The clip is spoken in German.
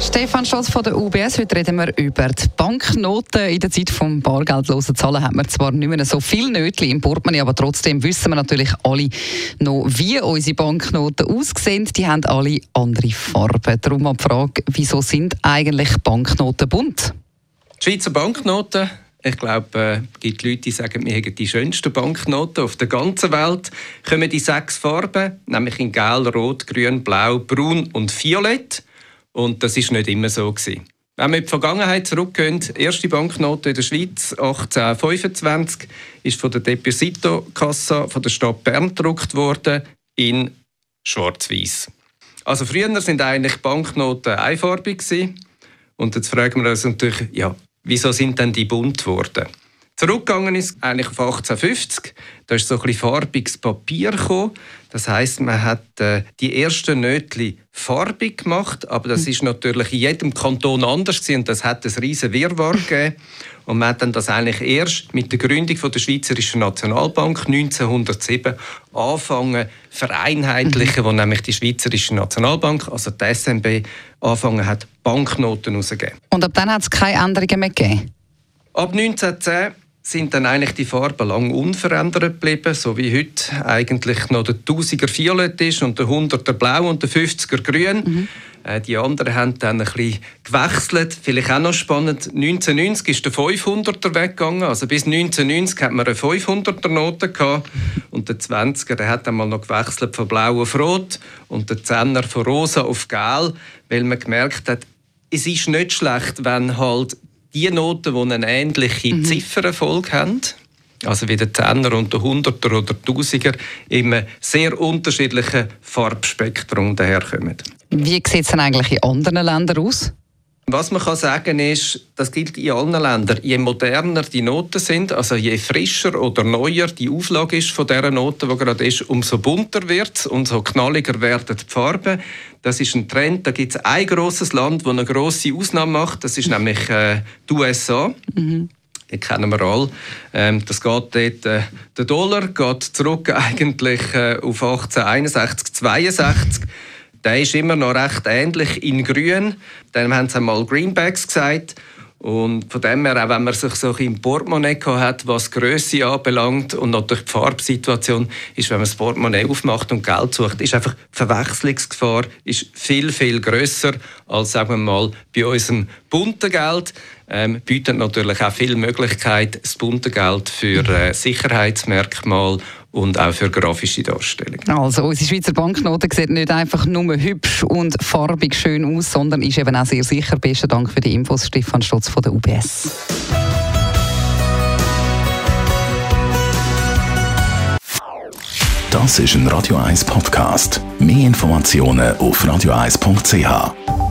Stefan Scholz von der UBS. Heute reden wir über die Banknoten. In der Zeit vom bargeldlosen Zahlen hat man zwar nicht mehr so viel Nötchen im Portemonnaie, aber trotzdem wissen wir natürlich alle noch, wie unsere Banknoten aussehen. Die haben alle andere Farben. Darum die Frage, wieso sind eigentlich Banknoten bunt? Die Schweizer Banknoten ich glaube, äh, es gibt Leute, die sagen, wir haben die schönsten Banknoten auf der ganzen Welt. Kommen die sechs Farben, nämlich in Gel, Rot, Grün, Blau, Braun und Violett. Und das ist nicht immer so gewesen. Wenn wir in die Vergangenheit zurückgehen, die erste Banknote in der Schweiz 1825 ist von der Deposito-Kassa der Stadt Bern gedruckt worden in Schwarz-Weiß. Also früher sind eigentlich Banknoten einfarbig. Und jetzt fragen wir uns natürlich, ja, wieso sind denn die bunt geworden? Zurückgegangen ist eigentlich auf 1850. Da ist so ein bisschen farbiges Papier gekommen. Das heißt, man hat äh, die ersten Nötli farbig gemacht, aber das ist natürlich in jedem Kanton anders gewesen, und das hat ein riesen Wirrwarr gegeben. Und man hat dann das eigentlich erst mit der Gründung von der Schweizerischen Nationalbank 1907 angefangen vereinheitlichen, wo nämlich die Schweizerische Nationalbank, also die SNB, angefangen hat, Banknoten rauszugeben. Und ab dann hat es keine Änderungen mehr gegeben? Ab 1910 sind dann eigentlich die Farben lang unverändert geblieben, so wie heute eigentlich noch der 1000er Violett ist und der 100er Blau und der 50er Grün. Mhm. Äh, die anderen haben dann ein bisschen gewechselt. Vielleicht auch noch spannend, 1990 ist der 500er weggegangen. Also bis 1990 hat man eine 500er Note gehabt. Und der 20er der hat einmal noch gewechselt von blau auf rot und der 10er von rosa auf gel, weil man gemerkt hat, es ist nicht schlecht, wenn halt die Noten, die eine ähnliche mhm. Ziffernfolge haben, also wie der Zehner und der Hunderter oder Tausiger, im sehr unterschiedlichen Farbspektrum daherkommen. Wie sieht es denn eigentlich in anderen Ländern aus? Was man kann sagen ist, das gilt in allen Ländern. Je moderner die Noten sind, also je frischer oder neuer die Auflage ist von der Note, die gerade ist, umso bunter wird es, umso knalliger werden die Farben. Das ist ein Trend. Da gibt es ein großes Land, das eine große Ausnahme macht. Das ist nämlich äh, die USA. Mhm. Die kennen wir alle. Ähm, das geht dort, äh, der Dollar geht zurück eigentlich äh, auf 1861, 62 der ist immer noch recht ähnlich in grün. Dann haben sie einmal Greenbacks gesagt. Und von dem her, auch wenn man sich so im Portemonnaie hat, was Größe anbelangt und natürlich die Farbsituation, ist, wenn man das Portemonnaie aufmacht und Geld sucht, ist einfach die Verwechslungsgefahr ist viel, viel grösser als, sagen wir mal, bei unserem bunten Geld. Ähm, bietet natürlich auch viele Möglichkeiten, das bunte Geld für äh, Sicherheitsmerkmale und auch für grafische Darstellungen. Also unsere Schweizer Banknote sieht nicht einfach nur hübsch und farbig schön aus, sondern ist eben auch sehr sicher. Besten Dank für die Infos, Stefan Stutz von der UBS. Das ist ein Radio 1 Podcast. Mehr Informationen auf radio1.ch.